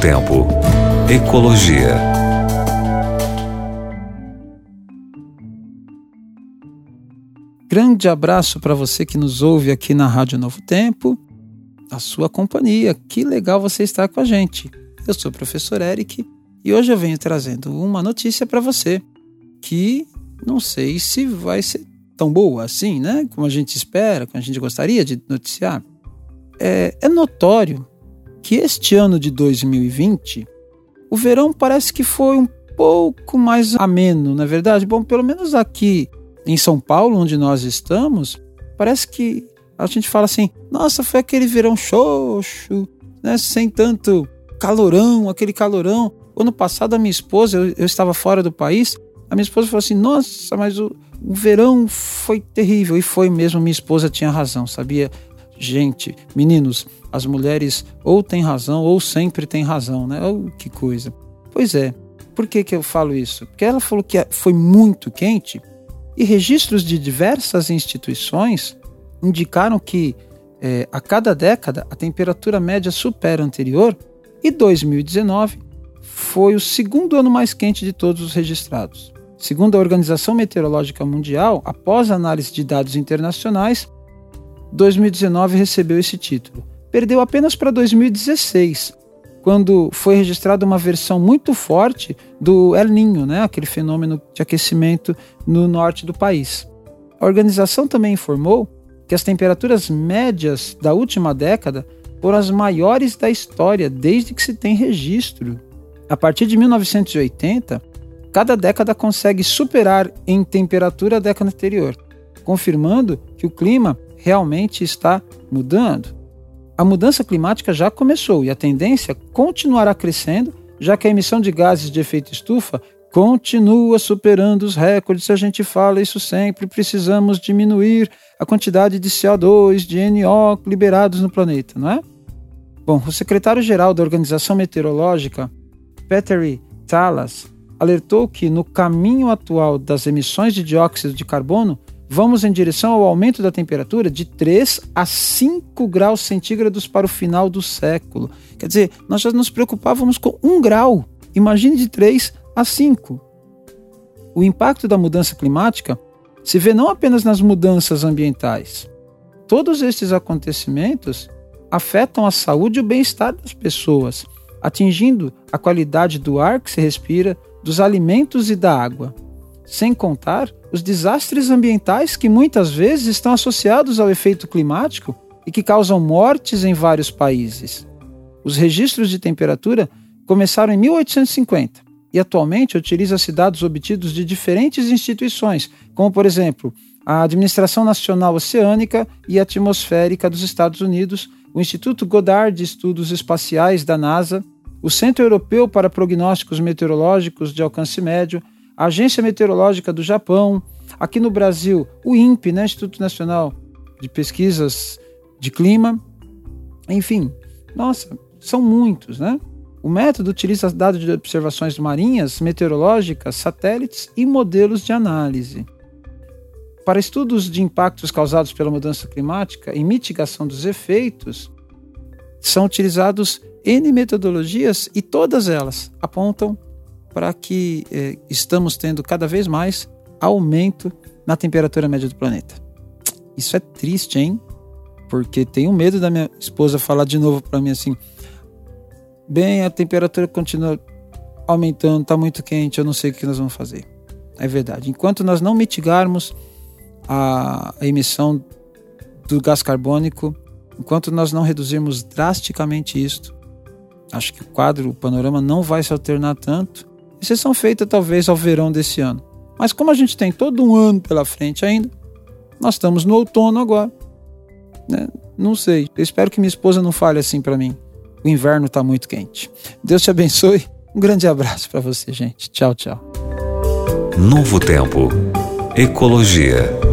Tempo. Ecologia. Grande abraço para você que nos ouve aqui na Rádio Novo Tempo, a sua companhia. Que legal você estar com a gente. Eu sou o professor Eric e hoje eu venho trazendo uma notícia para você que não sei se vai ser tão boa assim, né? Como a gente espera, como a gente gostaria de noticiar. É, é notório que este ano de 2020, o verão parece que foi um pouco mais ameno, na é verdade. Bom, pelo menos aqui em São Paulo, onde nós estamos, parece que a gente fala assim: nossa, foi aquele verão xoxo, né? Sem tanto calorão, aquele calorão. Ano passado, a minha esposa, eu, eu estava fora do país, a minha esposa falou assim: nossa, mas o, o verão foi terrível. E foi mesmo, minha esposa tinha razão, sabia? Gente, meninos, as mulheres ou têm razão ou sempre têm razão, né? Oh, que coisa. Pois é. Por que, que eu falo isso? Porque ela falou que foi muito quente e registros de diversas instituições indicaram que é, a cada década a temperatura média supera a anterior e 2019 foi o segundo ano mais quente de todos os registrados. Segundo a Organização Meteorológica Mundial, após análise de dados internacionais, 2019 recebeu esse título. Perdeu apenas para 2016, quando foi registrada uma versão muito forte do El Niño, né, aquele fenômeno de aquecimento no norte do país. A organização também informou que as temperaturas médias da última década foram as maiores da história desde que se tem registro. A partir de 1980, cada década consegue superar em temperatura a década anterior, confirmando que o clima realmente está mudando. A mudança climática já começou e a tendência continuará crescendo, já que a emissão de gases de efeito estufa continua superando os recordes. A gente fala isso sempre. Precisamos diminuir a quantidade de CO2, de NO liberados no planeta, não é? Bom, o secretário-geral da Organização Meteorológica, Peter Talas, alertou que, no caminho atual das emissões de dióxido de carbono, vamos em direção ao aumento da temperatura de 3 a 5 graus centígrados para o final do século. Quer dizer, nós já nos preocupávamos com 1 grau, imagine de 3 a 5. O impacto da mudança climática se vê não apenas nas mudanças ambientais. Todos estes acontecimentos afetam a saúde e o bem-estar das pessoas, atingindo a qualidade do ar que se respira, dos alimentos e da água. Sem contar os desastres ambientais que muitas vezes estão associados ao efeito climático e que causam mortes em vários países. Os registros de temperatura começaram em 1850 e atualmente utilizam-se dados obtidos de diferentes instituições, como por exemplo a Administração Nacional Oceânica e Atmosférica dos Estados Unidos, o Instituto Goddard de Estudos Espaciais da NASA, o Centro Europeu para Prognósticos Meteorológicos de Alcance Médio, a Agência Meteorológica do Japão, aqui no Brasil, o INPE, né, Instituto Nacional de Pesquisas de Clima, enfim, nossa, são muitos, né? O método utiliza dados de observações marinhas, meteorológicas, satélites e modelos de análise. Para estudos de impactos causados pela mudança climática e mitigação dos efeitos, são utilizados N metodologias e todas elas apontam para que eh, estamos tendo cada vez mais aumento na temperatura média do planeta. Isso é triste, hein? Porque tenho medo da minha esposa falar de novo para mim assim: bem, a temperatura continua aumentando, está muito quente, eu não sei o que nós vamos fazer. É verdade. Enquanto nós não mitigarmos a emissão do gás carbônico, enquanto nós não reduzirmos drasticamente isto, acho que o quadro, o panorama não vai se alternar tanto. Exceção feita talvez ao verão desse ano. Mas como a gente tem todo um ano pela frente ainda, nós estamos no outono agora. Né? Não sei. Eu espero que minha esposa não fale assim para mim. O inverno está muito quente. Deus te abençoe. Um grande abraço para você, gente. Tchau, tchau. Novo Tempo. Ecologia.